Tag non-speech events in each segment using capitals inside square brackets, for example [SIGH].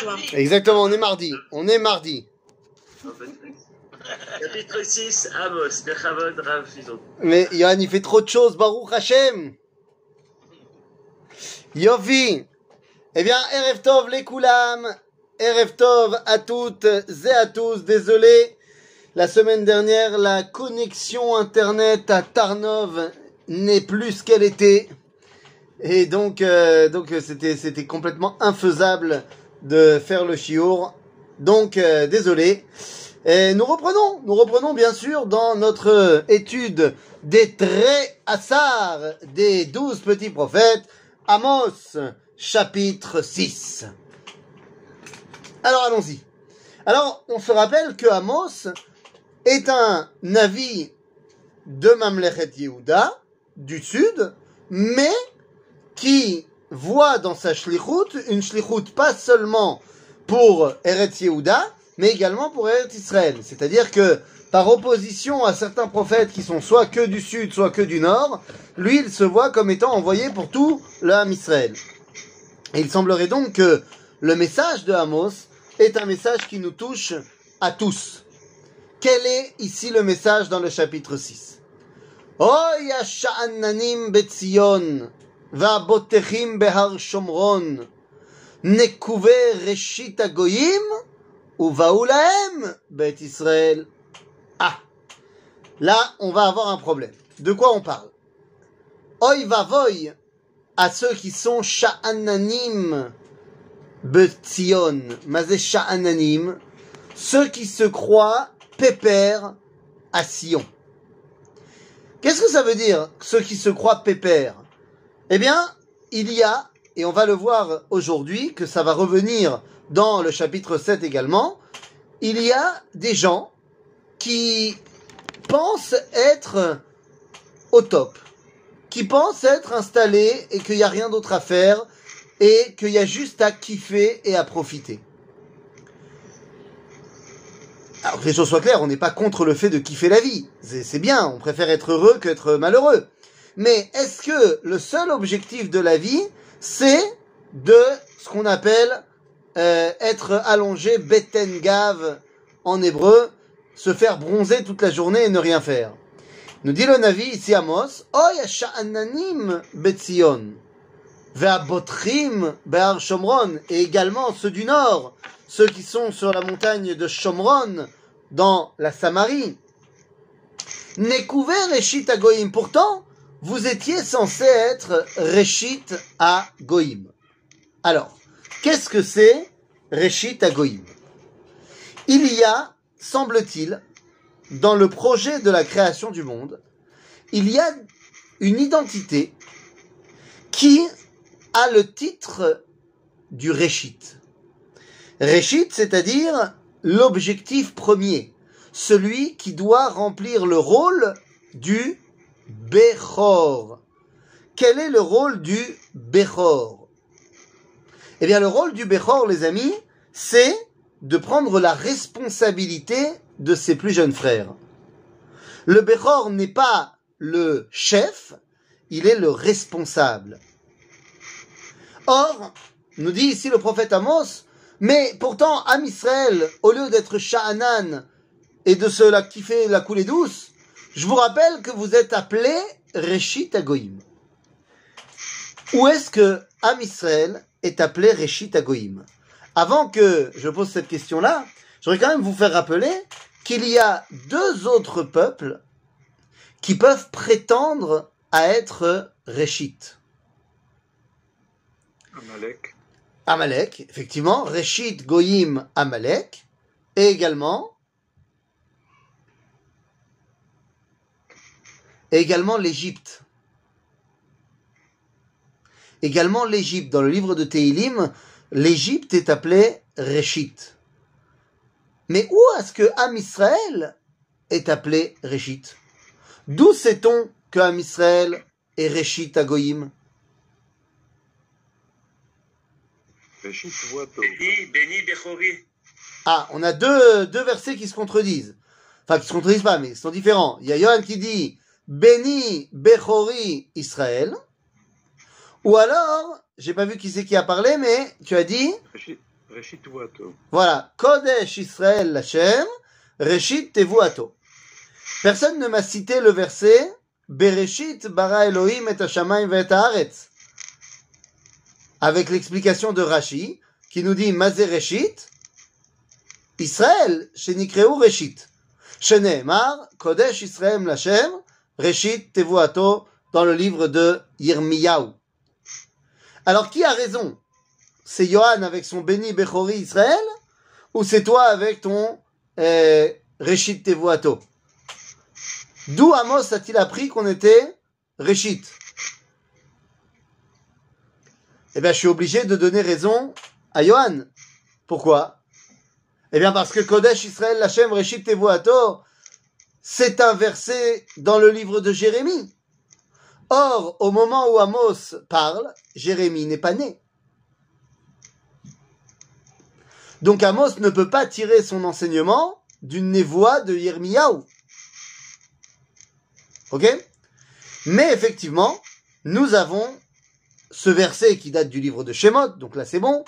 soir. Exactement, on est mardi. On est mardi. Chapitre 6, Amos, Bechavod, Rav Fizon. Mais Yohan, il fait trop de choses, Baruch Hashem. Yofi. Eh bien, Erev Tov les Koulam. Erev Tov à toutes et à tous. Désolé, la semaine dernière, la connexion Internet à Tarnov n'est plus ce qu'elle était. Et donc, euh, donc c'était, c'était complètement infaisable de faire le chiour. Donc, euh, désolé. Et nous reprenons, nous reprenons bien sûr dans notre étude des traits assar des douze petits prophètes, Amos, chapitre 6. Alors allons-y. Alors, on se rappelle que Amos est un navi de Mamlechet Yehuda, du sud, mais qui voit dans sa shlichut une shlichut pas seulement pour Eretz Yehuda, mais également pour Eretz Israël. C'est-à-dire que, par opposition à certains prophètes qui sont soit que du sud, soit que du nord, lui, il se voit comme étant envoyé pour tout Ham Israël. Il semblerait donc que le message de Amos est un message qui nous touche à tous. Quel est ici le message dans le chapitre 6 Oy sha'ananim betzion, va'botechim behar shomron, nekuve reshit agoyim, uvaulahem bet Israël. Ah, là, on va avoir un problème. De quoi on parle? Oy vavoy à ceux qui sont sha'ananim betzion, mazé sha'ananim, ceux qui se croient pépères à Sion. Qu'est-ce que ça veut dire, ceux qui se croient pépères? Eh bien, il y a, et on va le voir aujourd'hui, que ça va revenir dans le chapitre 7 également, il y a des gens qui pensent être au top, qui pensent être installés et qu'il n'y a rien d'autre à faire et qu'il y a juste à kiffer et à profiter. Alors que les choses soient claires, on n'est pas contre le fait de kiffer la vie. C'est bien, on préfère être heureux qu'être malheureux. Mais est-ce que le seul objectif de la vie, c'est de ce qu'on appelle euh, être allongé, betengave en hébreu, se faire bronzer toute la journée et ne rien faire? Nous dit le Navi ici Amos, Oy sha'ananim betzion, ve'abotrim be'ar Shomron, et également ceux du nord, ceux qui sont sur la montagne de Shomron, dans la Samarie. Nekouvé Reshit à Goïm. Pourtant, vous étiez censé être Reshit à Goïm. Alors, qu'est-ce que c'est Reshit à Goïm? Il y a, semble-t-il, dans le projet de la création du monde, il y a une identité qui a le titre du Reshit. Reshit, c'est-à-dire l'objectif premier, celui qui doit remplir le rôle du Bechor. Quel est le rôle du Bechor? Eh bien, le rôle du Bechor, les amis, c'est de prendre la responsabilité de ses plus jeunes frères. Le Bechor n'est pas le chef, il est le responsable. Or, nous dit ici le prophète Amos, mais pourtant, Am Israël, au lieu d'être Sha'anan et de se la kiffer, la couler douce, je vous rappelle que vous êtes appelé Reshit Agoïm. Où est-ce que Am Israël est appelé Reshit Agoïm Avant que je pose cette question-là, j'aurais quand même vous faire rappeler qu'il y a deux autres peuples qui peuvent prétendre à être Reshit. Amalek. Amalek, effectivement, Reshit Goyim Amalek, et également, et également l'Égypte. Également l'Égypte. Dans le livre de Teilim, l'Égypte est appelée Reshit. Mais où est-ce que Am Israël est appelé Reshit D'où sait-on que Am Israël est Reshit à Bechori. Ah, on a deux, deux versets qui se contredisent. Enfin, qui se contredisent pas, mais ils sont différents. Il y a Yohan qui dit Béni Bechori Israël. Ou alors, j'ai pas vu qui c'est qui a parlé, mais tu as dit Reshit. Voilà. Kodesh Israël Lachem, Reshit Tevuato. Personne ne m'a cité le verset Bereshit bara Elohim et Hashamayim et Haaretz. Avec l'explication de Rashi, qui nous dit Mazé Reshit, Israël, Shenikreu Reshit. Sheneemar, Kodesh Israël Lachem, Reshit Tevuato, dans le livre de Yirmiyahu. Alors qui a raison? C'est Johan avec son béni Bechori Israël ou c'est toi avec ton euh, Reshit Tevuato? D'où Amos a-t-il appris qu'on était Reshit Eh bien, je suis obligé de donner raison à Johan. Pourquoi? Eh bien, parce que Kodesh Israël Lachem Reshit Tevuato, c'est un verset dans le livre de Jérémie. Or, au moment où Amos parle, Jérémie n'est pas né. Donc Amos ne peut pas tirer son enseignement d'une névoie de Yirmiyahu. Ok? Mais effectivement, nous avons ce verset qui date du livre de Shemot, donc là c'est bon,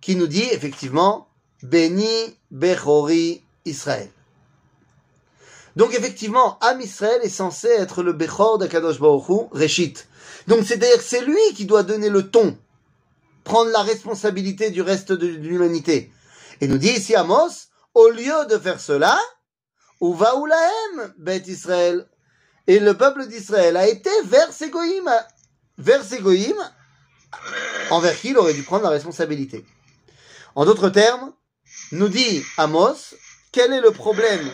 qui nous dit effectivement Béni Bechori Israël. Donc effectivement, Am Israël est censé être le Bechor de Kadosh Baruch Hu, Reshit. Donc c'est-à-dire c'est lui qui doit donner le ton, prendre la responsabilité du reste de l'humanité. Et nous dit ici Amos, au lieu de faire cela, Uva Ulahem, Bet Israël. Et le peuple d'Israël a été vers ses goïms, vers ses goïms, envers qui il aurait dû prendre la responsabilité. En d'autres termes, nous dit Amos, quel est le problème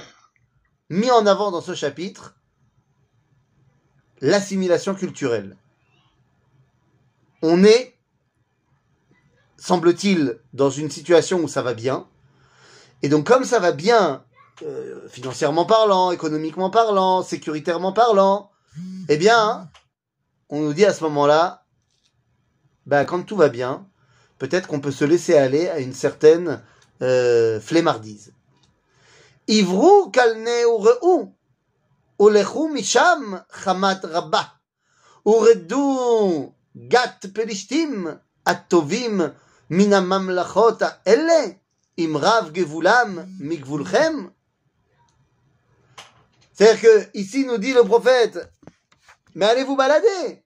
mis en avant dans ce chapitre l'assimilation culturelle. On est, semble-t-il, dans une situation où ça va bien. Et donc comme ça va bien, euh, financièrement parlant, économiquement parlant, sécuritairement parlant, eh bien, on nous dit à ce moment-là, bah, quand tout va bien, peut-être qu'on peut se laisser aller à une certaine euh, flemmardise. עברו כלנה וראו, ולכו משם חמת רבה, ורדו גת פלישתים הטובים מן הממלכות האלה, עם רב גבולם מגבולכם. C'est-à-dire que ici nous dit le prophète, mais allez vous balader,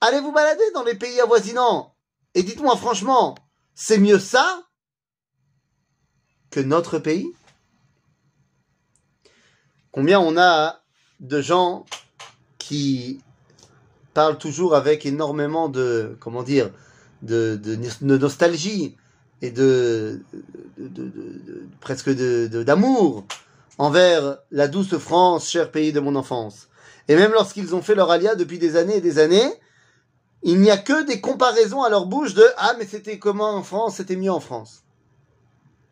allez vous balader dans les pays avoisinants, et dites-moi franchement, c'est mieux ça que notre pays Combien on a de gens qui parlent toujours avec énormément de, comment dire, de, nostalgie et de, de presque d'amour envers la douce France, cher pays de mon enfance. Et même lorsqu'ils ont fait leur alia depuis des années et des années, il n'y a que des comparaisons à leur bouche de Ah, mais c'était comment en France C'était mieux en France.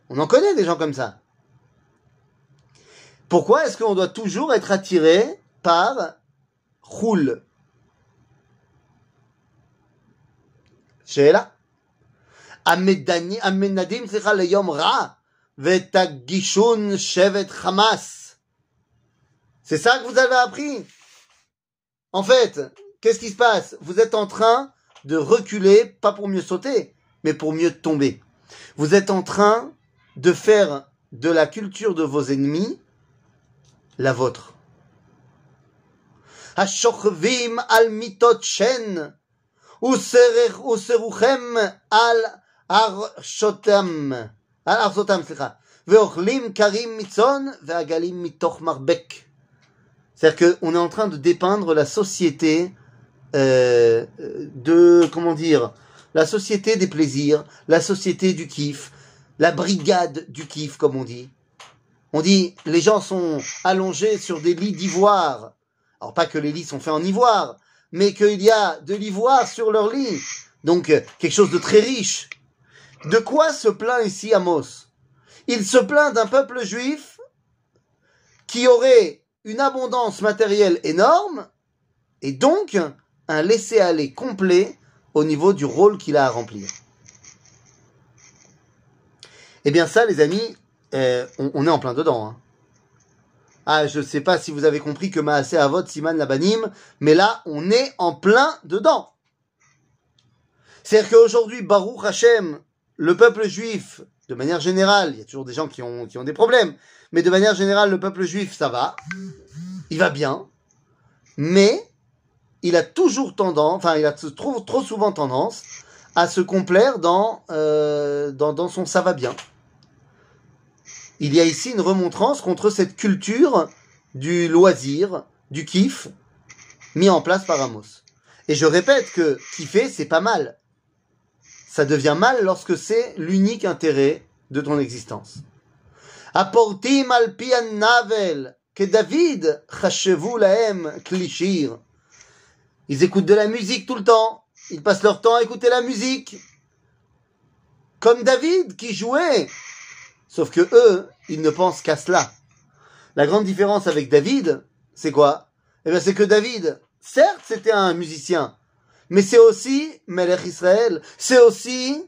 On en connaît des gens comme ça. Pourquoi est-ce qu'on doit toujours être attiré par Choul שאלה. המנדים, סליחה, ליום רע, ותגישון שבט חמאס. C'est ça que vous avez appris. En fait, qu'est-ce qui se passe Vous êtes en train de reculer, pas pour mieux sauter, mais pour mieux tomber. Vous êtes en train de faire de la culture de vos ennemis la vôtre. Hashorvim al mitot shen, useruchem al archotam, al archotam, slicha, veochlim karim mitzon, veagalim mitoch marbek. C'est-à-dire qu'on est en train de dépeindre la société euh, de, comment dire, la société des plaisirs, la société du kiff, la brigade du kiff, comme on dit. On dit, les gens sont allongés sur des lits d'ivoire. Alors pas que les lits sont faits en ivoire, mais qu'il y a de l'ivoire sur leurs lits. Donc quelque chose de très riche. De quoi se plaint ici Amos? Il se plaint d'un peuple juif qui aurait une abondance matérielle énorme et donc un laisser-aller complet au niveau du rôle qu'il a à remplir. Eh bien ça, les amis, euh, on, est en plein dedans. Hein. Ah, je sais pas si vous avez compris que Maasé Avot Siman Labanim, mais là, on est en plein dedans. C'est-à-dire qu'aujourd'hui, Baruch Hashem, le peuple juif, de manière générale, il y a toujours des gens qui ont, des problèmes, mais de manière générale, le peuple juif, ça va, il va bien, mais il a toujours tendance, enfin, il a trop, souvent tendance à se complaire dans, euh, dans son ça va bien. Il y a ici une remontrance contre cette culture du loisir, du kiff, mis en place par Amos. Et je répète que kiffer, c'est pas mal. Ça devient mal lorsque c'est l'unique intérêt de ton existence. Apportim al navel, que David chashevu laem. Ils écoutent de la musique tout le temps. Ils passent leur temps à écouter la musique. Comme David qui jouait. Sauf que eux, ils ne pensent qu'à cela. La grande différence avec David, c'est quoi? Eh bien, c'est que David, certes, c'était un musicien, mais c'est aussi Melech Israël, c'est aussi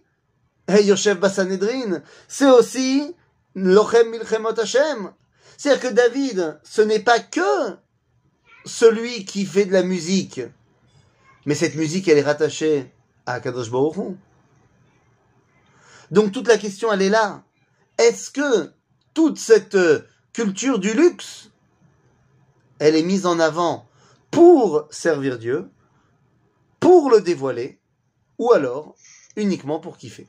Yosef Bassanedrin, c'est aussi Lochem Milchemot Hashem. C'est-à-dire que David, ce n'est pas que celui qui fait de la musique, mais cette musique, elle est rattachée à Kadosh Baruch. Donc toute la question, elle est là. Est-ce que toute cette culture du luxe, elle est mise en avant pour servir Dieu, pour le dévoiler, ou alors uniquement pour kiffer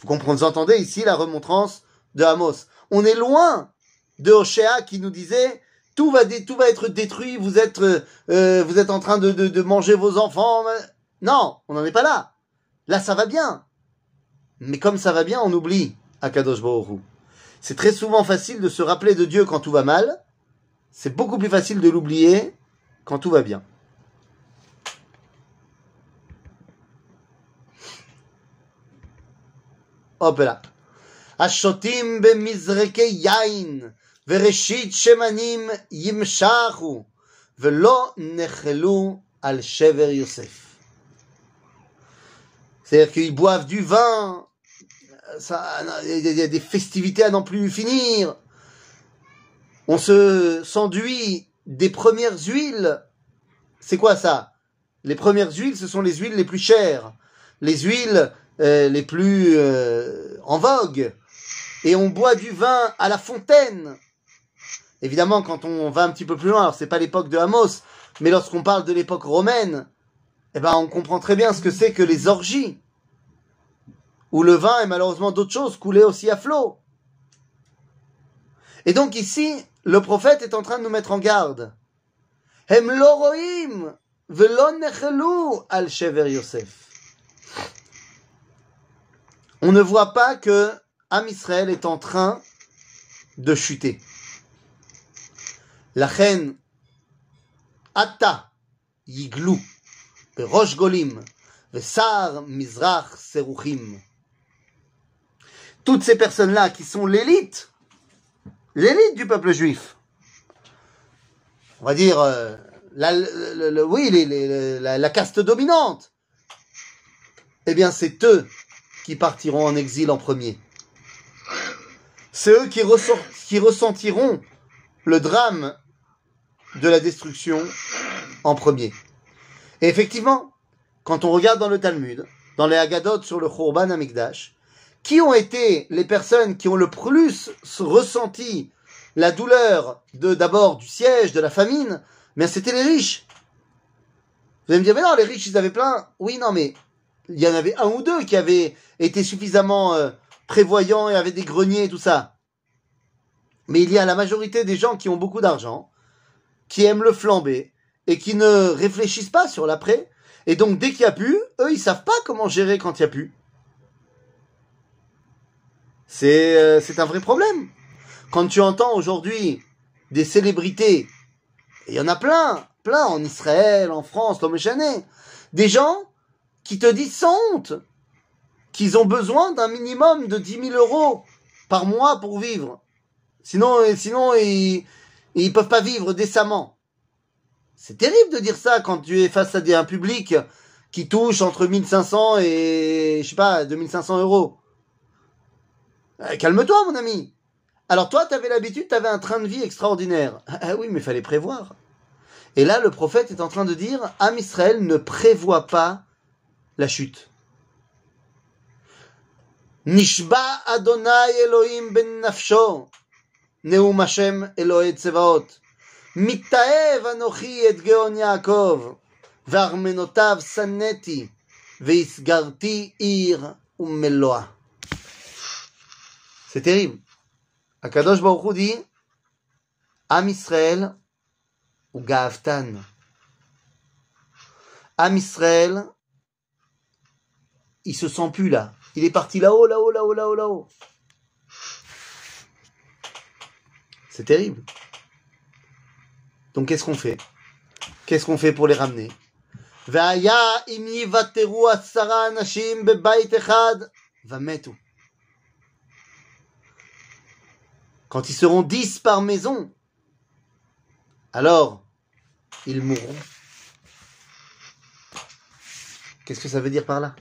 Vous comprenez, entendez ici la remontrance de Amos. On est loin de Oshéa qui nous disait tout va, être détruit, vous êtes, euh, êtes en train de, manger vos enfants. Non, on n'en est pas là. Là, ça va bien. Mais comme ça va bien, on oublie Akadosh Baruch C'est très souvent facile de se rappeler de Dieu quand tout va mal. C'est beaucoup plus facile de l'oublier quand tout va bien. Hop là. השוטים במזרקי יין וראשית שמנים ימשכו ולא נחלו על שבר יוסף. C'est-à-dire qu'ils boivent du vin, il y a des festivités à n'en plus finir. On se s'enduit des premières huiles. C'est quoi ça? Les premières huiles, ce sont les huiles les plus chères, les huiles euh, les plus euh, en vogue. Et on boit du vin à la fontaine. Évidemment, quand on va un petit peu plus loin, alors c'est pas l'époque de Amos, mais lorsqu'on parle de l'époque romaine, eh ben on comprend très bien ce que c'est que les orgies, où le vin et malheureusement d'autres choses coulaient aussi à flot. Et donc ici, le prophète est en train de nous mettre en garde. On ne voit pas que Am Israël est en train de chuter. La reine Atta Yiglu Rosh Golim Sar Mizrach Seruchim. Toutes ces personnes-là qui sont l'élite, l'élite du peuple juif. On va dire, euh, la, oui, la, caste dominante. Eh bien, c'est eux qui partiront en exil en premier. C'est eux qui, ressentiront le drame de la destruction en premier. Et effectivement, quand on regarde dans le Talmud, dans les Haggadot sur le Khurban Amikdash, qui ont été les personnes qui ont le plus ressenti la douleur de d'abord du siège, de la famine, mais c'était les riches. Vous allez me dire, mais non, les riches, ils avaient plein. Oui, non, mais il y en avait un ou deux qui avaient été suffisamment euh, prévoyants et avaient des greniers et tout ça. Mais il y a la majorité des gens qui ont beaucoup d'argent, qui aiment le flamber et qui ne réfléchissent pas sur l'après. Et donc, dès qu'il y a plus, eux, ils savent pas comment gérer quand il y a plus. C'est euh, un vrai problème. Quand tu entends aujourd'hui des célébrités, il y en a plein, plein en Israël, en France, l'homme échané, des gens qui te disent sans honte qu'ils ont besoin d'un minimum de 10 000 euros par mois pour vivre. Sinon, sinon ils ils peuvent pas vivre décemment. C'est terrible de dire ça quand tu es face à un public qui touche entre 1500 et, je sais pas, 2500 euros. Euh, calme-toi, mon ami. Alors toi, tu avais l'habitude, tu avais un train de vie extraordinaire. Ah, ah oui, mais fallait prévoir. Et là, le prophète est en train de dire, Am Israël ne prévoit pas la chute. Nishba Adonai Elohim ben nafsho, Neum Hashem Elohe Tsevaot, Mitaev Anochi et Geon Yaakov, Varmenotav Saneti, Veisgarti Ir Ummeloa. C'est terrible. הקדוש ברוך הוא dit, עם ישראל הוא גאוותן. עם ישראל, il se sent plus là. Il est parti là-haut, là-haut, là-haut, là-haut, là-haut. C'est terrible. Donc qu'est-ce qu'on fait Qu'est-ce qu'on fait pour les ramener והיה אם יוותרו עשרה אנשים בבית אחד, ומתו. Quand ils seront dix par maison, alors ils mourront. Qu'est-ce que ça veut dire par là?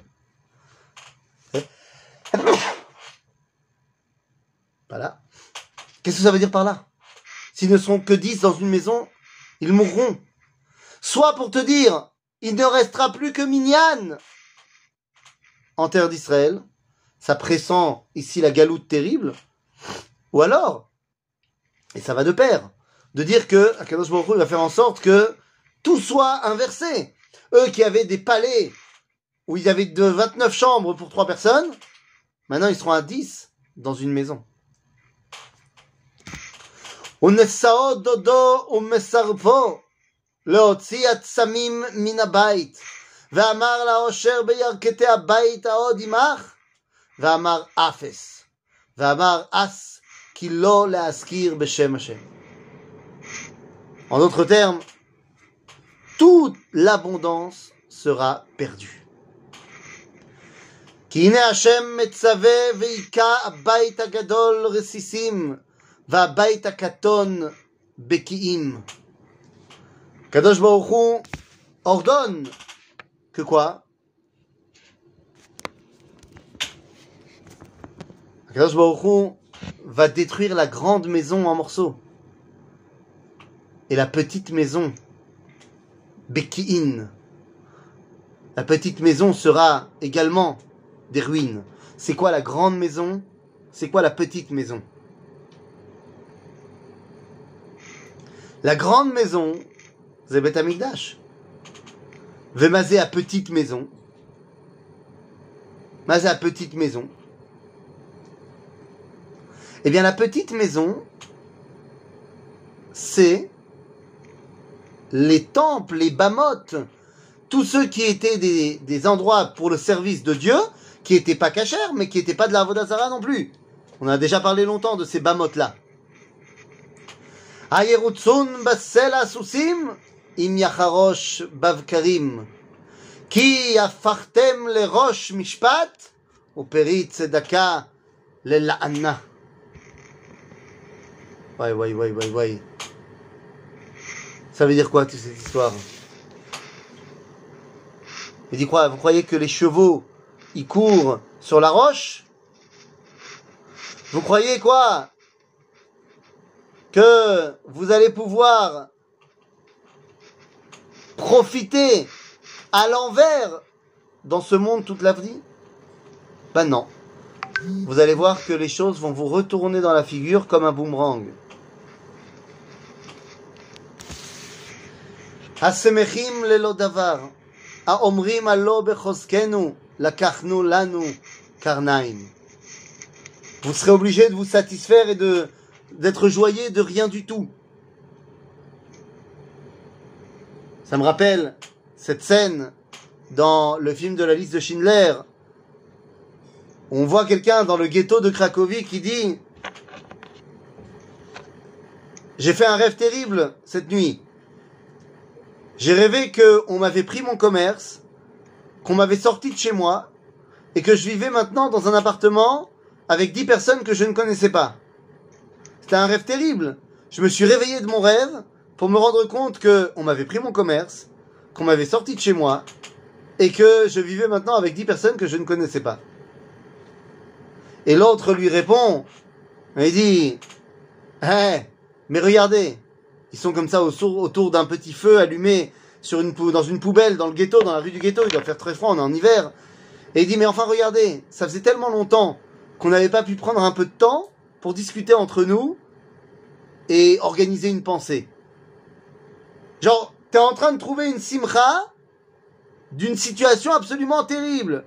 Pas là. Qu'est-ce que ça veut dire par là? S'ils ne seront que dix dans une maison, ils mourront. Soit pour te dire, il ne restera plus que Minyan en terre d'Israël. Ça pressent ici la galoute terrible. Ou alors, et ça va de pair, de dire que Akadosh Baruch Hu va faire en sorte que tout soit inversé. Eux qui avaient des palais où ils avaient de 29 chambres pour trois personnes, maintenant ils seront à 10 dans une maison. ונשאו דודו ומסרפו להוציא הצמים מן הבית, ואמר לעושר בירכתי הבית העוד עמך, ואמר אפס, ואמר אס, כי לא להזכיר בשם השם. En d'autres termes, toute l'abondance sera perdue. כי הנה השם מצווה והיכה הבית הגדול רסיסים, והבית הקטון בקיאים. Kadosh Baruch Hu ordonne que quoi Kadosh Baruch Hu va détruire la grande maison en morceaux. Et la petite maison, Beki'in, la petite maison sera également des ruines. C'est quoi la grande maison? C'est quoi la petite maison? La grande maison, c'est Bet Amikdash. Vemazé à petite maison. Mazé à petite maison. Eh bien, la petite maison, c'est les temples, les bamotes, tous ceux qui étaient des, endroits pour le service de Dieu, qui n'étaient pas cachers, mais qui n'étaient pas de la Vodazara non plus. On a déjà parlé longtemps de ces bamotes-là. Ayerutsun basela susim im bavkarim ki afartem le rosh mishpat uperit tzedaka le Anna. Ouais, ouais, ouais, ouais, ouais. Ça veut dire quoi toute cette histoire? Il dit quoi Vous croyez que les chevaux, ils courent sur la roche? Vous croyez quoi? Que vous allez pouvoir profiter à l'envers dans ce monde toute la vie? Ben non. Vous allez voir que les choses vont vous retourner dans la figure comme un boomerang. השמחים ללא דבר, האומרים הלא בחוזקנו, לקחנו לנו קרניים. Vous serez obligé de vous satisfaire et de d'être joyeux de rien du tout. Ça me rappelle cette scène dans le film de la liste de Schindler. On voit quelqu'un dans le ghetto de Cracovie qui dit J'ai fait un rêve terrible cette nuit. J'ai rêvé que on m'avait pris mon commerce, qu'on m'avait sorti de chez moi, et que je vivais maintenant dans un appartement avec dix personnes que je ne connaissais pas. C'était un rêve terrible. Je me suis réveillé de mon rêve pour me rendre compte que on m'avait pris mon commerce, qu'on m'avait sorti de chez moi, et que je vivais maintenant avec dix personnes que je ne connaissais pas. Et l'autre lui répond, il dit, Eh, mais regardez, ils sont comme ça autour d'un petit feu allumé dans une poubelle dans le ghetto, dans la rue du ghetto. Il doit faire très froid, on est en hiver. Et il dit mais enfin regardez, ça faisait tellement longtemps qu'on n'avait pas pu prendre un peu de temps pour discuter entre nous et organiser une pensée. Genre, t'es en train de trouver une simcha d'une situation absolument terrible.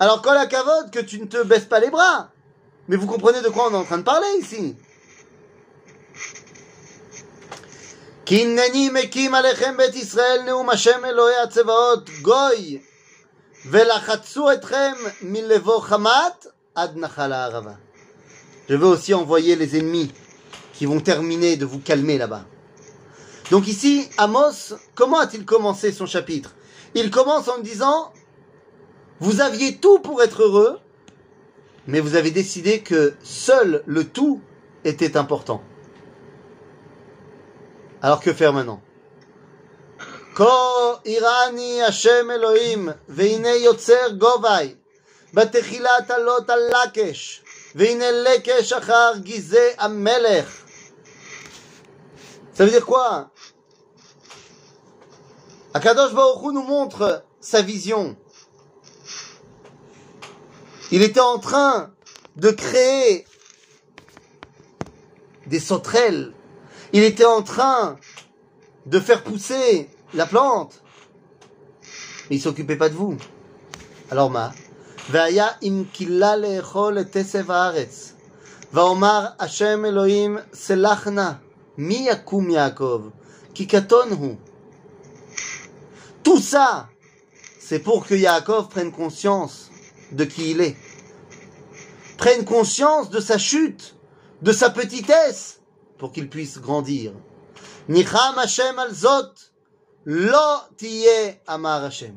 Alors, quand la cavote, que tu ne te baisses pas les bras. Mais vous comprenez de quoi on est en train de parler ici. כי הנני מקים עליכם בית ישראל נאום השם אלוהי הצבאות גוי ולחצו אתכם מלבוא חמת עד נחל הערבה. Je veux aussi envoyer les ennemis qui vont terminer de vous calmer là-bas. Donc ici, Amos, comment a-t-il commencé son chapitre Il commence en disant, vous aviez tout pour être heureux, mais vous avez décidé que seul le tout était important. Alors que faire maintenant Ko irani Hashem Elohim, veine yotzer govai, בתחילת עלות על לקש, והנה לקש אחר גזי המלך. Ça veut dire quoi Akadosh Baruch Hu nous montre sa vision. Il était en train de créer des sauterelles. Il était en train de faire pousser la plante. Mais il s'occupait pas de vous. Alors ma, והיה אם כלה לאכול את עשב הארץ. ואומר השם אלוהים סלח נא, מי יקום יעקב? כי קטון הוא. Tout ça, c'est pour que Yaakov prenne conscience de qui il est. Prenne conscience de sa chute, de sa petitesse, pour qu'ils puissent grandir. Nicham Hashem al zot, lo tiye amar Hashem.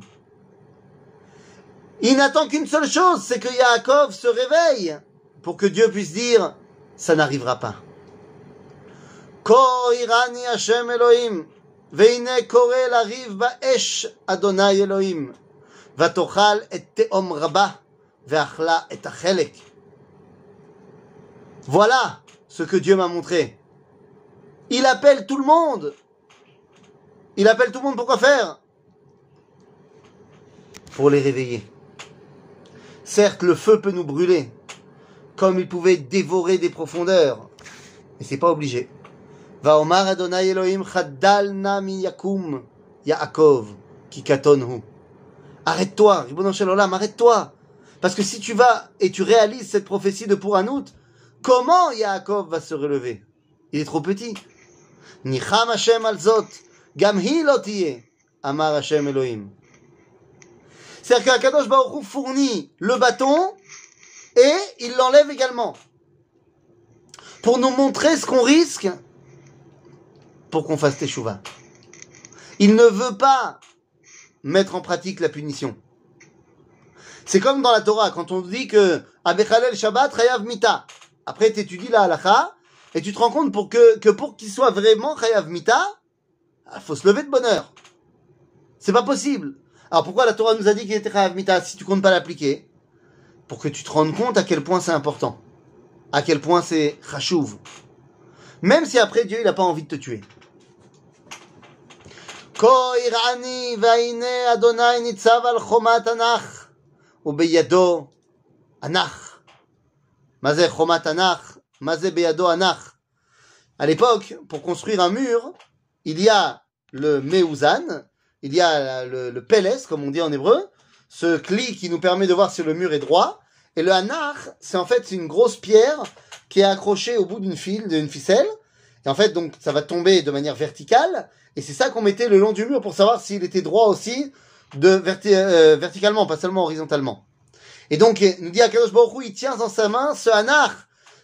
Il n'attend qu'une seule chose, c'est que Yaakov se réveille pour que Dieu puisse dire, ça n'arrivera pas. Ko irani Hashem Elohim, veine kore l'ariv ba'esh Adonai Elohim, vatochal et teom rabba, veachla et achelek. Voilà ce que Dieu m'a montré. Il appelle tout le monde. Il appelle tout le monde pour quoi faire? Pour les réveiller. Certes, le feu peut nous brûler, comme il pouvait dévorer des profondeurs, mais c'est pas obligé. Va Omar Adonai Elohim Chadalna Yakum Yaakov Kikatonhu. Arrête-toi, Ribbon Olam, arrête-toi. Parce que si tu vas et tu réalises cette prophétie de Pouhanout, comment Yaakov va se relever? Il est trop petit. Hashem al zot, gam hi lo tiyeh, amar Hashem Elohim. C'est-à-dire qu'Akadosh Baruch Hu fournit le bâton et il l'enlève également. Pour nous montrer ce qu'on risque pour qu'on fasse teshuva. Il ne veut pas mettre en pratique la punition. C'est comme dans la Torah, quand on dit que Abechalel Shabbat Chayav Mita. Après, tu étudies la halacha et tu te rends compte pour que, que pour qu'il soit vraiment Chayav Mita, il faut se lever de bonne heure. C'est pas possible. Alors pourquoi la Torah nous a dit qu'il était Chayav Mita si tu comptes pas l'appliquer Pour que tu te rendes compte à quel point c'est important. À quel point c'est chashuv. Même si après Dieu il n'a pas envie de te tuer. כה ירעני והנה אדוני ניצב על חומת ענך ובידו ענך. מה זה חומת ענך? à l'époque, pour construire un mur, il y a le meuzan, il y a le, le comme on dit en hébreu, ce cli qui nous permet de voir si le mur est droit, et le hanar, c'est en fait une grosse pierre qui est accrochée au bout d'une file, d'une ficelle, et en fait donc ça va tomber de manière verticale, et c'est ça qu'on mettait le long du mur pour savoir s'il était droit aussi, de euh, verticalement, pas seulement horizontalement. Et donc, nous dit Akadosh Baruch il tient dans sa main ce hanar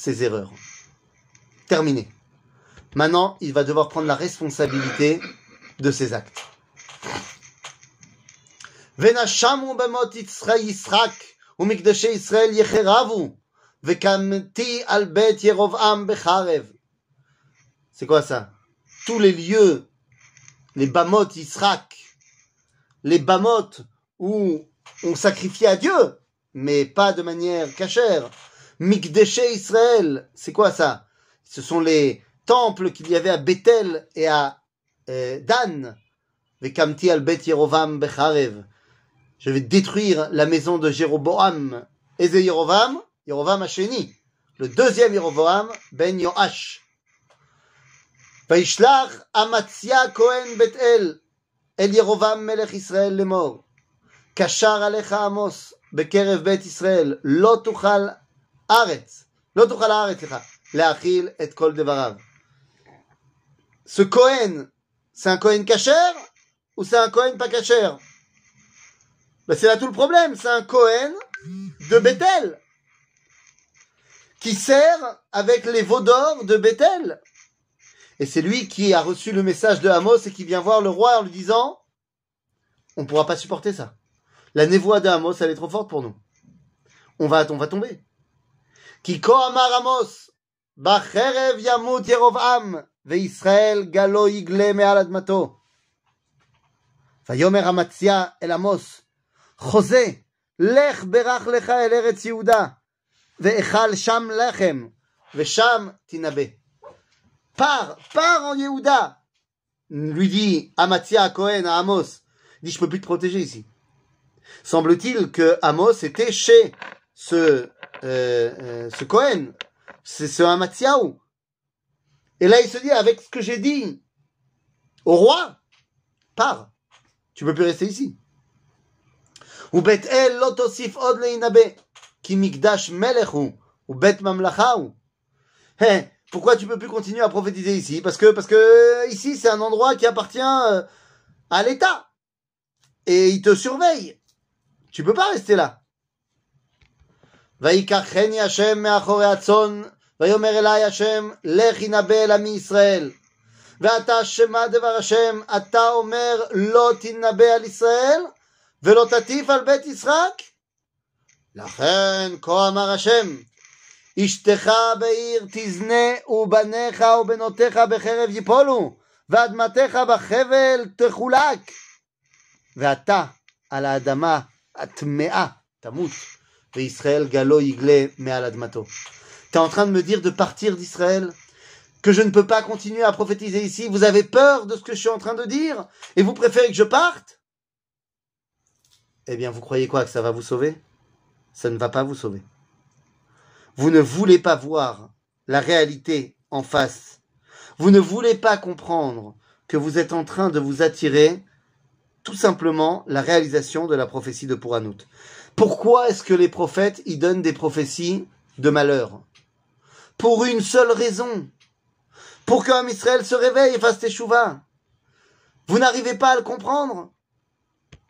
ses erreurs. Terminé. Maintenant, il va devoir prendre la responsabilité de ses actes. ונשמו במות יצחק ומקדשי ישראל יחרבו, וקמתי על בית ירבעם בחרב. C'est quoi ça Tous les lieux, les bamot Yisrak, les bamot où on sacrifiait à Dieu, mais pas de manière cachère. Mikdeshe Israël, c'est quoi ça Ce sont les temples qu'il y avait à Bethel et à euh, Dan. Vekamti al bet Yerovam becharev. Je vais détruire la maison de Jéroboam. Et de Yerovam, Yerovam Hasheni. Le deuxième Yeroboam, ben Yoash. וישלח אמציה כהן בית אל אל ירבעם מלך ישראל לאמור קשר עליך עמוס בקרב בית ישראל לא תוכל ארץ לא תוכל הארץ סליחה להאכיל את כל דבריו. Ce Cohen, c'est un Cohen kasher ou c'est un Cohen pas kasher ben C'est là tout le problème, c'est un Cohen de Bethel qui sert avec les veaux d'or de Bethel. Et c'est lui qui a reçu le message de Amos et qui vient voir le roi en lui disant On ne pourra pas supporter ça. La névoie d'Amos, elle est trop forte pour nous. On va, on va tomber. Kiko amar Amos, Bacherev yamut Yerovam, וישראל גלו יגלה מעל אדמתו. ויאמר אמציה אל עמוס, חוזה, לך ברך לך אל ארץ יהודה, ואכל שם לחם, ושם תנבא. Pars, pars en Yehuda, lui dit Amatia à Cohen à Amos. Il dit, je peux plus te protéger ici. Semble-t-il que Amos était chez ce, euh, euh, ce Cohen, c'est ce Amatiaou. Et là, il se dit, avec ce que j'ai dit au roi, pars. Tu peux plus rester ici. Ou Bet El lotosif od leinabe. Hein, pourquoi tu peux plus continuer à prophétiser ici? Parce que, parce que ici, c'est un endroit qui appartient euh, à l'État. Et il te surveille. Tu peux pas rester là. ויקחני השם מאחורי הצאן, ויאמר אלי השם, לך ינבא אל עמי ישראל. ואתה שמע דבר השם, אתה אומר לא תנבא על ישראל, ולא תטיף על בית יצחק? לכן כה אמר השם, אשתך בעיר תזנה, ובניך ובנותיך בחרב יפולו, ואדמתך בחבל תחולק. ואתה על האדמה הטמאה תמות, Israël Galo Igle Mealadmato. Tu es en train de me dire de partir d'Israël Que je ne peux pas continuer à prophétiser ici Vous avez peur de ce que je suis en train de dire Et vous préférez que je parte? Eh bien, vous croyez quoi Que ça va vous sauver? Ça ne va pas vous sauver. Vous ne voulez pas voir la réalité en face. Vous ne voulez pas comprendre que vous êtes en train de vous attirer tout simplement la réalisation de la prophétie de Pouranout. Pourquoi est-ce que les prophètes y donnent des prophéties de malheur Pour une seule raison. Pour qu'un Israël se réveille et fasse teshuva. Vous n'arrivez pas à le comprendre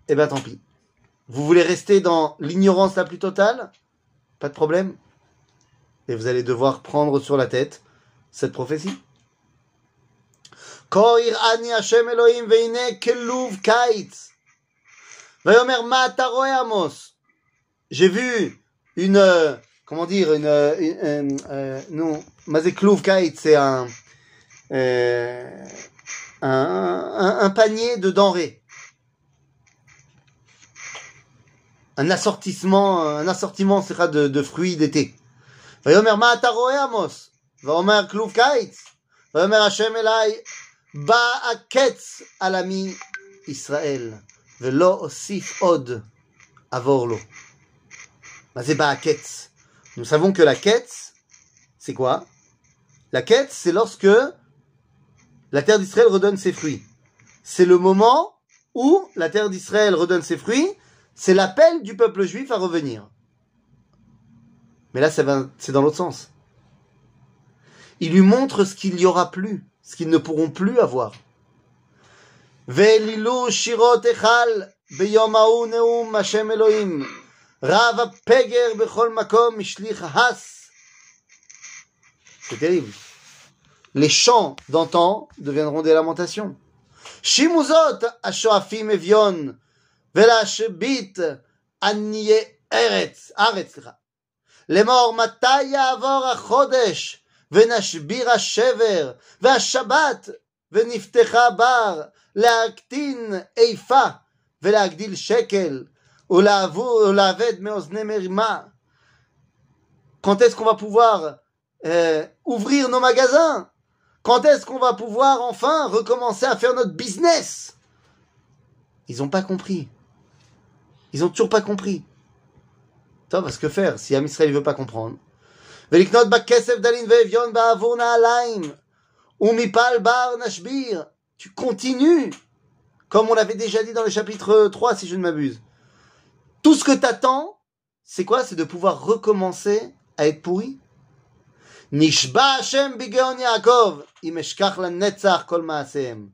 Eh bien tant pis. Vous voulez rester dans l'ignorance la plus totale Pas de problème. Et vous allez devoir prendre sur la tête cette prophétie. כה יראני השם אלוהים והנה כלוב קיץ. ויאמר מה אתה רואה עמוס? J'ai vu une, euh, comment dire, une, euh, une euh, non, מה זה כלוב קיץ? C'est un, euh, un, un, un panier de denrées. Un assortissement, un assortiment sera de, de fruits d'été. ויאמר מה אתה רואה עמוס? ואומר כלוב קיץ. ויאמר השם אליי בא הקץ על עמי ישראל, ולא אוסיף עוד עבור לו. Mazeba Ketz. Nous savons que la quête, c'est quoi? La quête, c'est lorsque la terre d'Israël redonne ses fruits. C'est le moment où la terre d'Israël redonne ses fruits, c'est l'appel du peuple juif à revenir. Mais là, c'est dans l'autre sens. Il lui montre ce qu'il n'y aura plus, ce qu'ils ne pourront plus avoir. Rav ha'peger bechol makom mishlich has. C'est terrible. Les chants d'antan deviendront des lamentations. Shimuzot ashoafim evion velashbit aniye ארץ, ארץ, סליחה. לאמור, מתי יעבור החודש, ונשביר השבר, והשבת, ונפתחה בר, להקטין איפה, ולהגדיל שקל, quand est-ce qu'on va pouvoir euh, ouvrir nos magasins? Quand est-ce qu'on va pouvoir enfin recommencer à faire notre business? Ils n'ont pas compris. Ils n'ont toujours pas compris. Toi, parce que faire si Am Israël ne veut pas comprendre. Tu continues, comme on l'avait déjà dit dans le chapitre 3, si je ne m'abuse. Tout ce que t'attends, c'est quoi? C'est de pouvoir recommencer à être pourri? Nishba Hashem Bigeon Yaakov, Imeshkach la Netzach Kol Maasehem.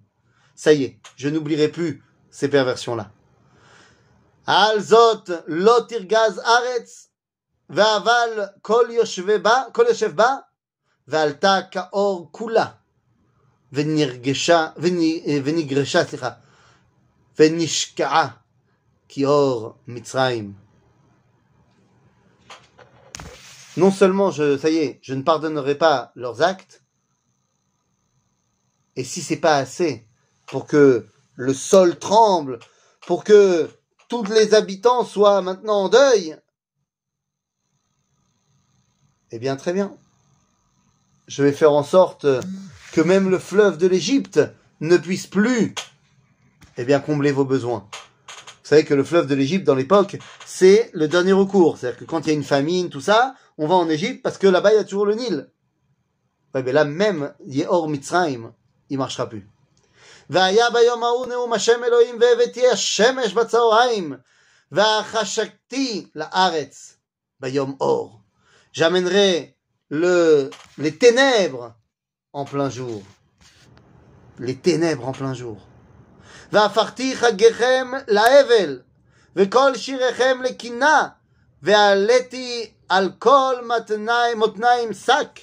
Ça y est, je n'oublierai plus ces perversions-là. Alzot Lot Irgaz Aretz, Ve'aval Kol Yoshevba, Kol Yoshevba, Ve'alta Kaor Kula, Ve'nirgesha, Ve'nigresha, Ve'nishka'a. Qui Kior Mitzrayim. Non seulement, je, ça y est, je ne pardonnerai pas leurs actes, et si c'est pas assez pour que le sol tremble, pour que tous les habitants soient maintenant en deuil, eh bien très bien. Je vais faire en sorte que même le fleuve de l'Égypte ne puisse plus, eh bien, combler vos besoins. Vous savez que le fleuve de l'Égypte, dans l'époque, c'est le dernier recours. C'est-à-dire que quand il y a une famine, tout ça, on va en Égypte parce que là-bas, il y a toujours le Nil. Ouais, mais là, même, Yehor Mitzrayim, il marchera plus. והיה ביום ההוא נאום השם אלוהים והבאתי השמש בצהריים והחשקתי לארץ ביום אור. J'amènerai le, les ténèbres en plein jour. Les ténèbres en plein jour. והפכתי חגיכם לאבל, וכל שיריכם לקינה, ועליתי על כל מתניים, מותניים שק,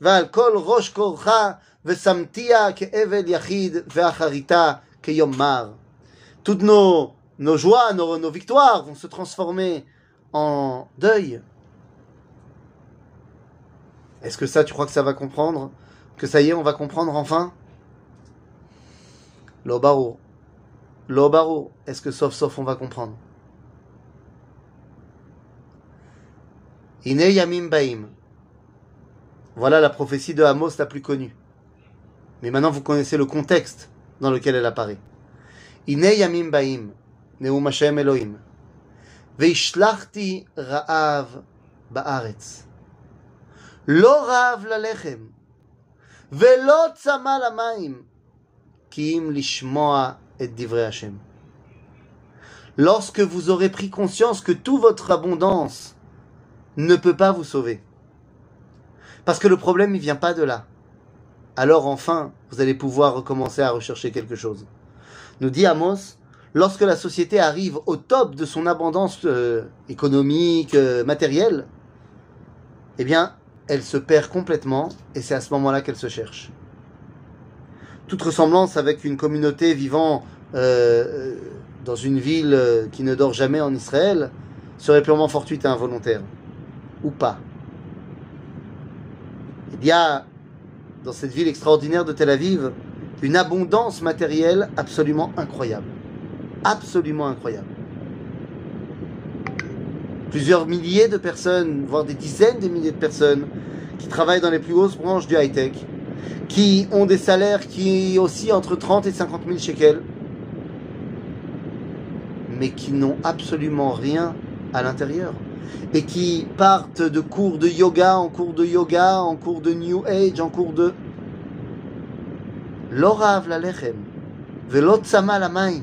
ועל כל ראש כורחה, ושמתיה כאבל יחיד, ואחריתה כיום מר. Toutes nos, nos joies, nos, nos victoires vont se transformer en deuil. Est-ce que ça, tu crois que ça va comprendre Que ça y est, on va comprendre enfin L'obaro. L'obaro, est-ce que sauf sauf on va comprendre? Ine Yamim Baim. Voilà la prophétie de Amos la plus connue. Mais maintenant vous connaissez le contexte dans lequel elle apparaît. Ine Yamim Baim, Neum Hashem Elohim. Veishlachti Ra'av Ba'aretz. Lo Ra'av Lalechem. Velo Lamaim. Kiim Lishmoa et divrei Hachem. Lorsque vous aurez pris conscience que toute votre abondance ne peut pas vous sauver. Parce que le problème, ne vient pas de là. Alors enfin, vous allez pouvoir recommencer à rechercher quelque chose. Nous dit Amos, lorsque la société arrive au top de son abondance euh, économique, euh, matérielle, eh bien, elle se perd complètement et c'est à ce moment-là qu'elle se cherche. Toute ressemblance avec une communauté vivant euh, dans une ville euh, qui ne dort jamais en Israël serait purement fortuite et involontaire. Ou pas. Il y a dans cette ville extraordinaire de Tel Aviv une abondance matérielle absolument incroyable. Absolument incroyable. Plusieurs milliers de personnes, voire des dizaines de milliers de personnes qui travaillent dans les plus grosses branches du high-tech, qui ont des salaires qui oscillent entre 30 et 50 000 shekels, mais qui n'ont absolument rien à l'intérieur. Et qui partent de cours de yoga en cours de yoga, en cours de New Age, en cours de... לא רעב ללחם ולא צמא למים,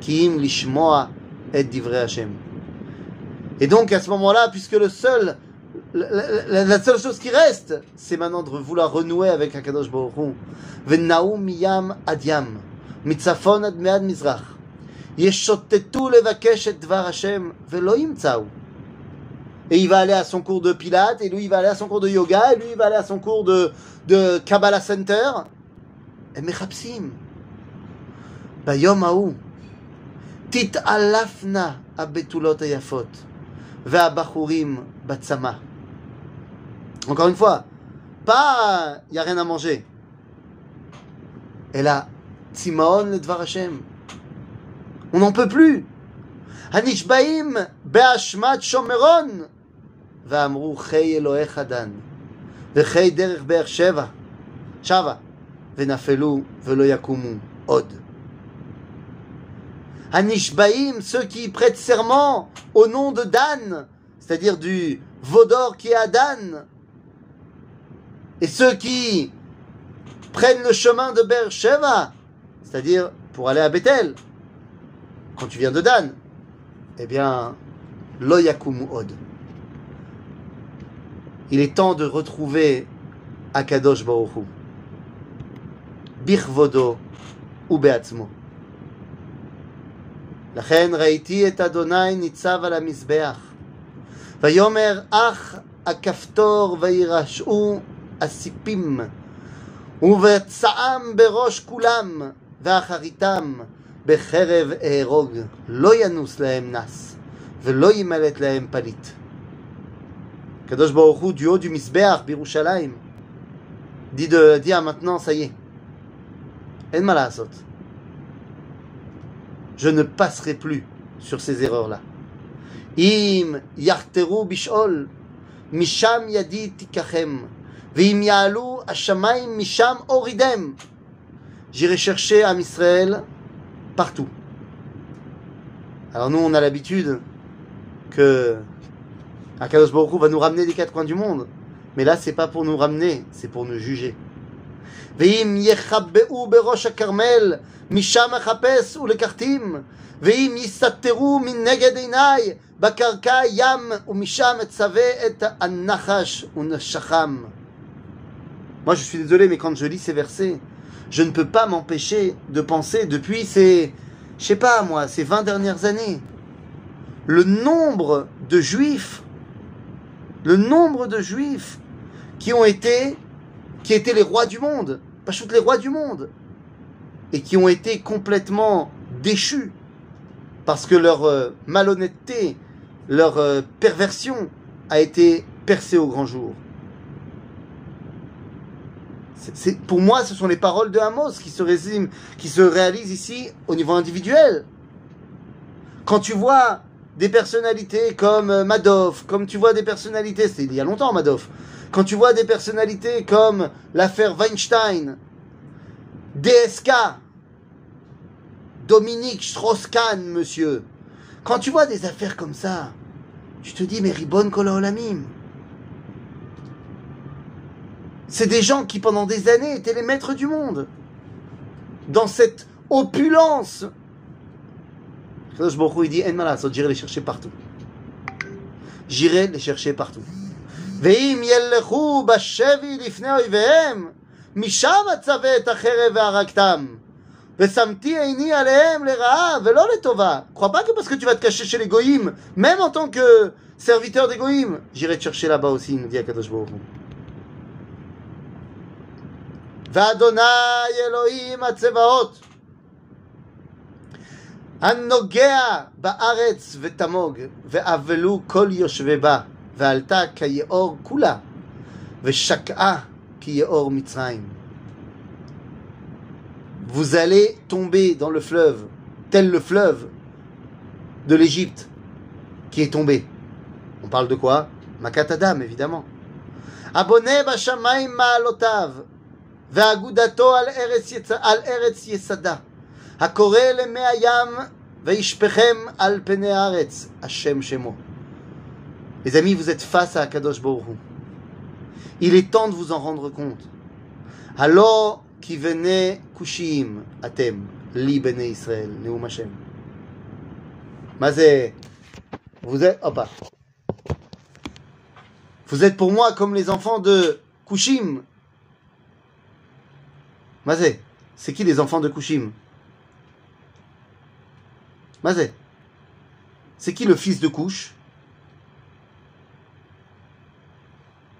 כי אם לשמוע את דברי השם. Et donc à ce moment-là, puisque le seul, la, la- la seule chose qui reste, c'est maintenant de vouloir renouer avec Akadosh Baruch Hu. ונאו מים עד ים, מצפון עד מעד מזרח. ישוטטו לבקש את דבר השם, ולא ימצאו. Et il va aller à son cours de pilates, et lui il va aller à son cours de yoga, et lui il va aller à son cours de, de Kabbalah Center. הם מחפשים. ביום ההוא, תתעלפנה הבתולות היפות, Ve'abachurim batsama. Encore une fois, pas il n'y a rien à manger. Et là, Tsimaon le Dvar Hashem. On n'en peut plus. Hanishbaim be'ashmat shomeron. Ve'amru chei Elohecha dan. Ve'chei derech be'er sheva. Shava. Ve'nafelu ve'lo yakumu. Od. Hanishbaim, ceux qui prêtent serment au nom de Dan, c'est-à-dire du Vaudor qui est à Dan. Et ceux qui prennent le chemin de Beersheba, c'est-à-dire pour aller à Bethel, quand tu viens de Dan, eh bien, lo yakumu od. Il est temps de retrouver Akadosh Baruch Hu. Birvodo ou Beatzmo. לכן ראיתי את אדוני ניצב על המזבח. ויאמר אך הכפתור וירשעו הסיפים, ובצעם בראש כולם, ואחריתם בחרב אהרוג. לא ינוס להם נס, ולא ימלט להם פליט. הקדוש ברוך הוא, du haut du מזבח בירושלים, dit de dire maintenant, ça y est, אין מה לעשות. Je ne passerai plus sur ces erreurs-là. Im yarteru bishol, misham yadi tikachem, veim yalu hashamayim misham oridem. J'irai chercher Am Israël partout. Alors nous, on a l'habitude que Akadosh Baruch Hu va nous ramener des quatre coins du monde. Mais là, c'est pas pour nous ramener, c'est pour nous juger. ואם יחבאו בראש הכרמל, משם אחפש ולקחתים, ואם יסתתרו מנגד עיניי, בקרקע ים, ומשם אצווה את הנחש ונשכם. moi, je suis désolé, mais quand je lis ces versets, je ne peux pas m'empêcher de penser depuis ces, je sais pas moi, ces 20 dernières années, le nombre de juifs, le nombre de juifs qui ont été, qui étaient les rois du monde, pas toutes les rois du monde, et qui ont été complètement déchus parce que leur euh, malhonnêteté, leur euh, perversion a été percée au grand jour. C'est- c'est- pour moi, ce sont les paroles de Amos qui se, résument, qui se réalisent ici au niveau individuel. Quand tu vois des personnalités comme euh, Madoff, comme tu vois des personnalités, c'était il y a longtemps Madoff, quand tu vois des personnalités comme l'affaire Weinstein, DSK, Dominique Strauss-Kahn, monsieur, quand tu vois des affaires comme ça, tu te dis, mais Ribon Olamim. C'est des gens qui, pendant des années, étaient les maîtres du monde. Dans cette opulence. Kadosh Baruch Hu, il dit, En malasot, j'irai les chercher partout. J'irai les chercher partout. ואם ילכו בשבי לפני אויביהם, משם אצווה את החרב והרגתם. ושמתי עיני עליהם לרעה ולא לטובה. Crois pas que parce que tu vas te cacher chez les goïms, même en tant que serviteur des goïms, j'irai te chercher là-bas aussi, nous dit Akadosh Baruch Hu. ואדוני אלוהים הצבאות, הנוגע בארץ ותמוג, ואבלו כל יושבי בה, ועלתה כיאור כולה, ושקעה כיאור מצרים. Vous allez tomber dans le fleuve, tel le fleuve de l'Égypte qui est tombé. On parle de quoi Makatadam, évidemment. Abonné bashamayim ma'alotav, ואגודתו על ארץ, יצ... על ארץ יסדה, הקורא למי הים וישפכם על פני הארץ, השם שמו. Les amis, vous êtes face à Akadosh Baruch Hu. Il est temps de vous en rendre compte. Alors, qui venait kushim atem, li bene Israël, neum Hashem. Mazé, vous êtes, opa. Vous êtes pour moi comme les enfants de Kushim, Mazé, c'est qui les enfants de Kushim? Mazé, c'est qui le fils de Kush?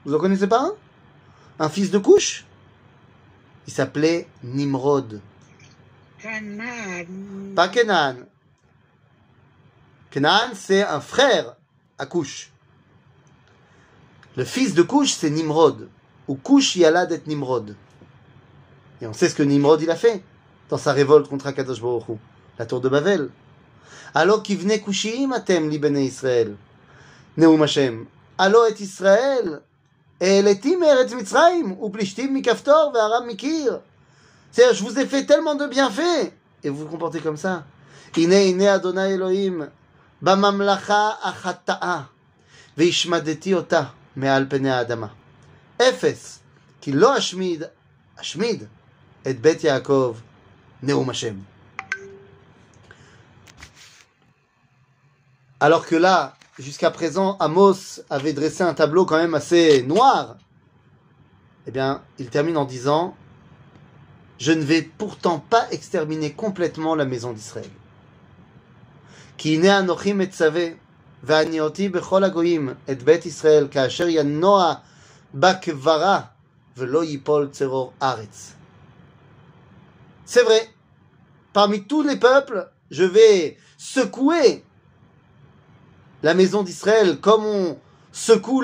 Vous en connaissez pas un? Un fils de Kush? Il s'appelait Nimrod. Pas Kenan. Kenan, c'est un frère à Cush. Le fils de Cush, c'est Nimrod. Ou Cush Yalad et Nimrod. Et on sait ce que Nimrod il a fait dans sa révolte contre Akadosh Baruch Hu, la tour de Babel. Alors qu'il venait Kushim atem li bnei Israël. Neum Hashem. Alors et Israël. העליתי מארץ מצרים, ופלישתים מכפתור וארם מקיר. C'est-à-dire, je vous ai fait tellement de bienfaits, et vous vous comportez comme ça. הנה הנה אדוני אלוהים, בממלכה החטאה, והשמדתי אותה מעל פני האדמה. אפס, כי לא אשמיד, אשמיד et Bet Yaakov, Alors que là, jusqu'à présent, Amos avait dressé un tableau quand même assez noir. Eh bien, il termine en disant Je ne vais pourtant pas exterminer complètement la maison d'Israël. Et et Israël. C'est vrai, parmi tous les peuples, je vais secouer la maison d'Israël comme on secoue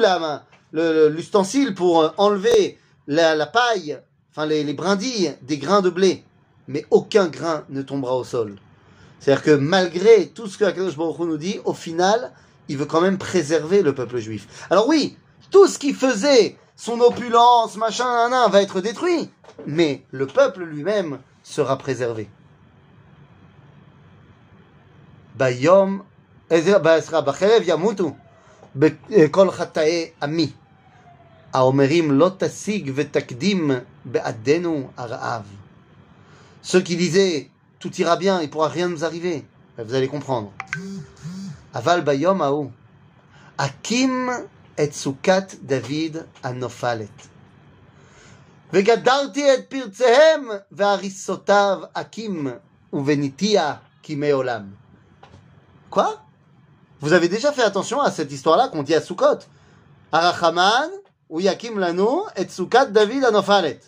l'ustensile pour enlever la, paille, enfin les, les brindilles des grains de blé. Mais aucun grain ne tombera au sol. C'est-à-dire que malgré tout ce que Akadosh Baruch nous dit, au final, il veut quand même préserver le peuple juif. Alors oui, tout ce qui faisait son opulence, machin, va être détruit. Mais le peuple lui-même sera préservé. ביום, איזה- סליחה, בחרב ימותו בכל חטאי עמי. האומרים לא תשיג ותקדים בעדנו הרעב. Ceux qui disaient tout ira bien, il pourra rien nous arriver, Ben, vous allez comprendre. אבל ביום ההוא, אקים את סוכת דוד הנופלת. וגדרתי את פרציהם והריסותיו אקים ובניתיה כימי עולם. Quoi Vous avez déjà fait attention à cette histoire-là qu'on dit à Sukkot. Arachaman ou Yakim Lanu et Sukkot David Anofalet.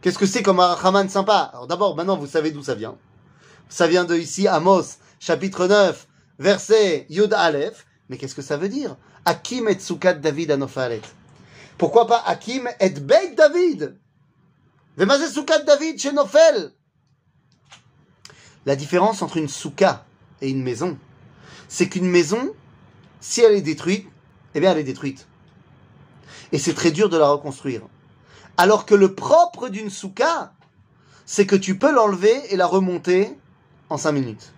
Qu'est-ce que c'est comme Arachaman sympa Alors d'abord, maintenant vous savez d'où ça vient. Ça vient de ici Amos, chapitre 9, verset Yud Aleph. Mais qu'est-ce que ça veut dire Akim et Sukkot David Anofalet. pourquoi pas Hakim et Beit David? David chez Nofel La différence entre une souka et une maison, c'est qu'une maison, si elle est détruite, eh bien elle est détruite. Et c'est très dur de la reconstruire. Alors que le propre d'une souka, c'est que tu peux l'enlever et la remonter en cinq minutes.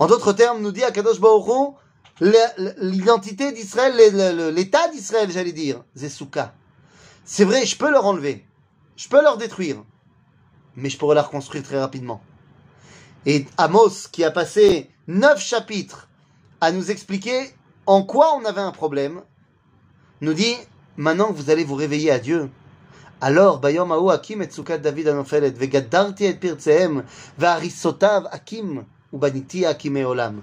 En d'autres termes, nous dit Akadosh Baoru, l'identité d'Israël, l'état d'Israël, j'allais dire, c'est souka. C'est vrai, je peux leur enlever, je peux leur détruire, mais je pourrais la reconstruire très rapidement. Et Amos, qui a passé neuf chapitres à nous expliquer en quoi on avait un problème, nous dit maintenant que vous allez vous réveiller à Dieu. Alors, Bayom Ahu Akim et Sukat David Anofelet, Vegadarti et Pirtsehem, Vaharisotav Akim, Ubaniti Akim Olam.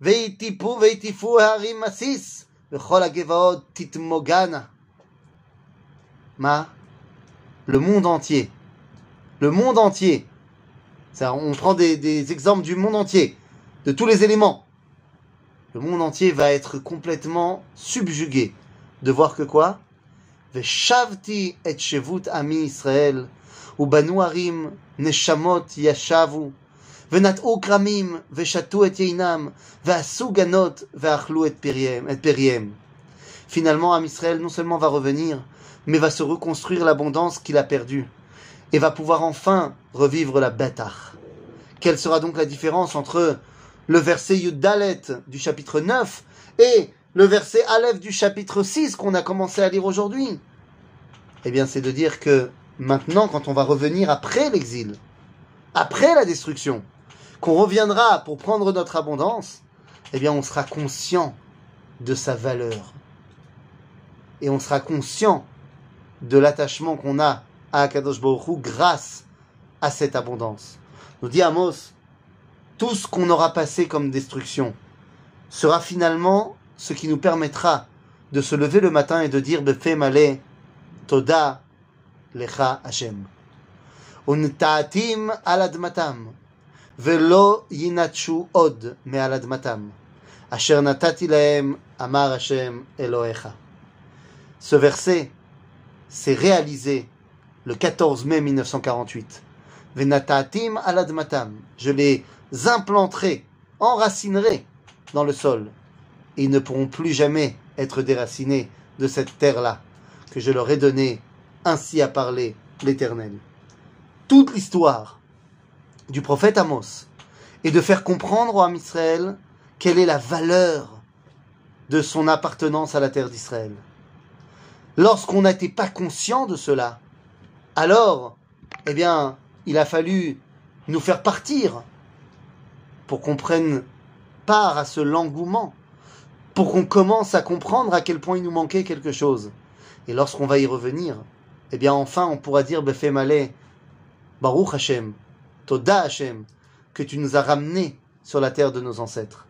ויטיפו ויטיפו ההרים מסיס, וכל הגבעות תתמוגנה. מה? Le monde entier. Le monde entier. Ça, on prend des, des exemples du monde entier, de tous les éléments. Le monde entier va être complètement subjugué de voir que quoi ושבתי את שבות עמי ישראל, ובנו ערים, נשמות ישבו, ונטעו כרמים, ושתו את יינם, ועשו גנות, ואכלו את פריהם. את פריהם. Finalement, Am Israël non seulement va revenir, mais va se reconstruire l'abondance qu'il a perdue, et va pouvoir enfin revivre la Betach. Quelle sera donc la différence entre le verset Yuddalet du chapitre 9 et le verset Aleph du chapitre 6 qu'on a commencé à lire aujourd'hui Eh bien, c'est de dire que maintenant, quand on va revenir après l'exil, après la destruction, qu'on reviendra pour prendre notre abondance, eh bien on sera conscient de sa valeur. Et on sera conscient de l'attachement qu'on a à Akadosh Borou grâce à cette abondance. Nous dit Amos, tout ce qu'on aura passé comme destruction sera finalement ce qui nous permettra de se lever le matin et de dire Befemale Toda Lecha Hashem. Untaatim aladmatam velo Ce verset s'est réalisé le 14 mai 1948. Venatatim al admatam. Je les implanterai, enracinerai dans le sol. Ils ne pourront plus jamais être déracinés de cette terre-là, que je leur ai donnée. Ainsi a parlé l'Éternel. Toute l'histoire du prophète Amos est de faire comprendre au Israël quelle est la valeur de son appartenance à la terre d'Israël. Lorsqu'on n'était pas conscient de cela, alors, eh bien, il a fallu nous faire partir pour qu'on prenne part à ce langouement, pour qu'on commence à comprendre à quel point il nous manquait quelque chose. Et lorsqu'on va y revenir, eh bien, enfin, on pourra dire Befe Malé, Baruch Hashem, Toda Hashem, que tu nous as ramenés sur la terre de nos ancêtres.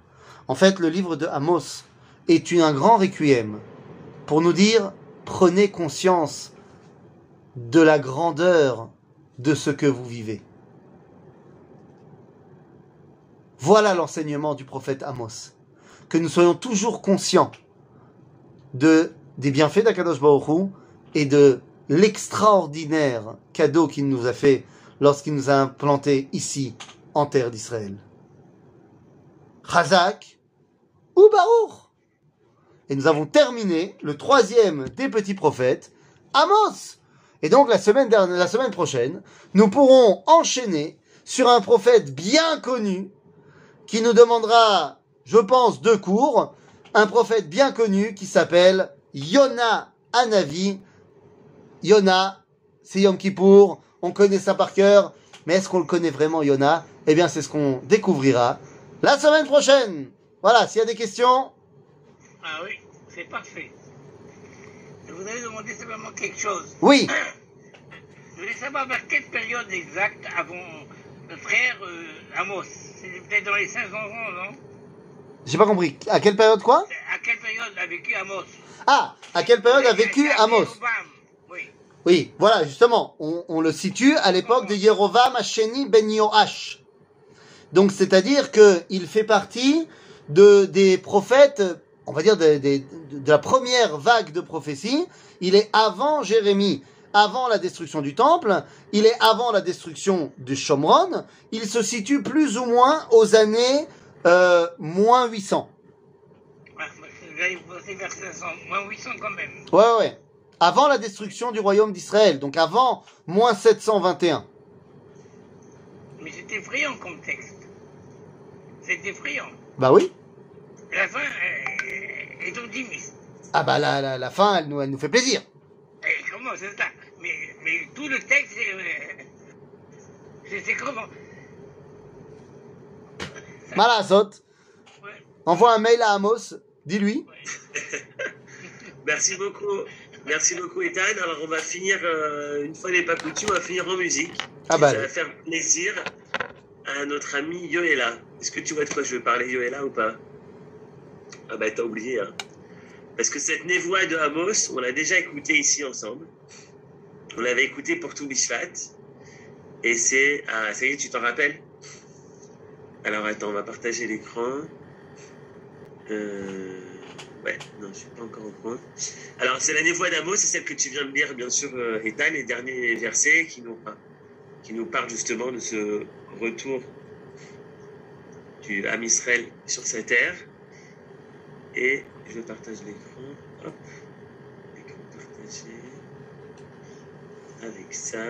En fait, le livre de Amos est un grand requiem pour nous dire prenez conscience de la grandeur de ce que vous vivez. Voilà l'enseignement du prophète Amos. Que nous soyons toujours conscients de, des bienfaits d'Akadosh Baruch et de l'extraordinaire cadeau qu'il nous a fait lorsqu'il nous a implantés ici, en terre d'Israël. Chazak ou Baruch. Et nous avons terminé le troisième des petits prophètes, Amos. Et donc la semaine, prochaine, nous pourrons enchaîner sur un prophète bien connu qui nous demandera, je pense, deux cours. Un prophète bien connu qui s'appelle Yona Anavi. Yona, c'est Yom Kippour, on connaît ça par cœur, mais est-ce qu'on le connaît vraiment, Yona? Eh bien, c'est ce qu'on découvrira la semaine prochaine. Voilà, s'il y a des questions. Ah oui, c'est parfait. Je vous avais demandé simplement quelque chose. Oui. Je voulais savoir vers quelle période exacte avant le frère euh, Amos? C'était peut-être dans les 500 ans, non? J'ai pas compris. À quelle période quoi? À quelle période a vécu Amos? Ah, à quelle période a vécu Amos? Oui. Voilà, justement, on, on le situe à l'époque de Yerovam Hasheni ben Yoash. Donc, c'est-à-dire que il fait partie de des prophètes, on va dire de, de- de la première vague de prophétie. Il est avant Jérémie, avant la destruction du temple. Il est avant la destruction du Shomron. Il se situe plus ou moins aux années euh, moins 800. Ah, J'allais passer vers 500, moins 800 quand même. Ouais, ouais, ouais. Avant la destruction du royaume d'Israël, donc avant moins 721. Mais c'est effrayant comme texte. C'est effrayant. Bah oui. La fin euh, est optimiste. Ah bah la, la, la fin, elle nous, elle nous fait plaisir. Et comment c'est ça mais, mais tout le texte, c'est. euh, comment? Malasot, Ouais. envoie un mail à Amos, dis-lui. [LAUGHS] Merci beaucoup. Merci beaucoup, Ethan. Alors, on va finir, euh, une fois n'est pas coutume, on va finir en musique. Ah bah, Ça va faire plaisir à notre ami Yoela. Est-ce que tu vois de quoi je veux parler, Yoela, ou pas? Ah bah, t'as oublié, hein. Parce que cette névoie de Amos, on l'a déjà écoutée ici ensemble. On l'avait écoutée pour tout Bishvat. Et c'est... Ah, ça y est, tu t'en rappelles? Alors, attends, on va partager l'écran. Euh... Ouais, non, je suis pas encore au point. Alors, c'est la névoie d'Amos, c'est celle que tu viens de lire, bien sûr, euh, Ethan, les derniers versets qui nous, parlent justement de ce retour du Ham Israël sur sa terre. Et je partage l'écran. Hop. Écran partagé. Avec ça.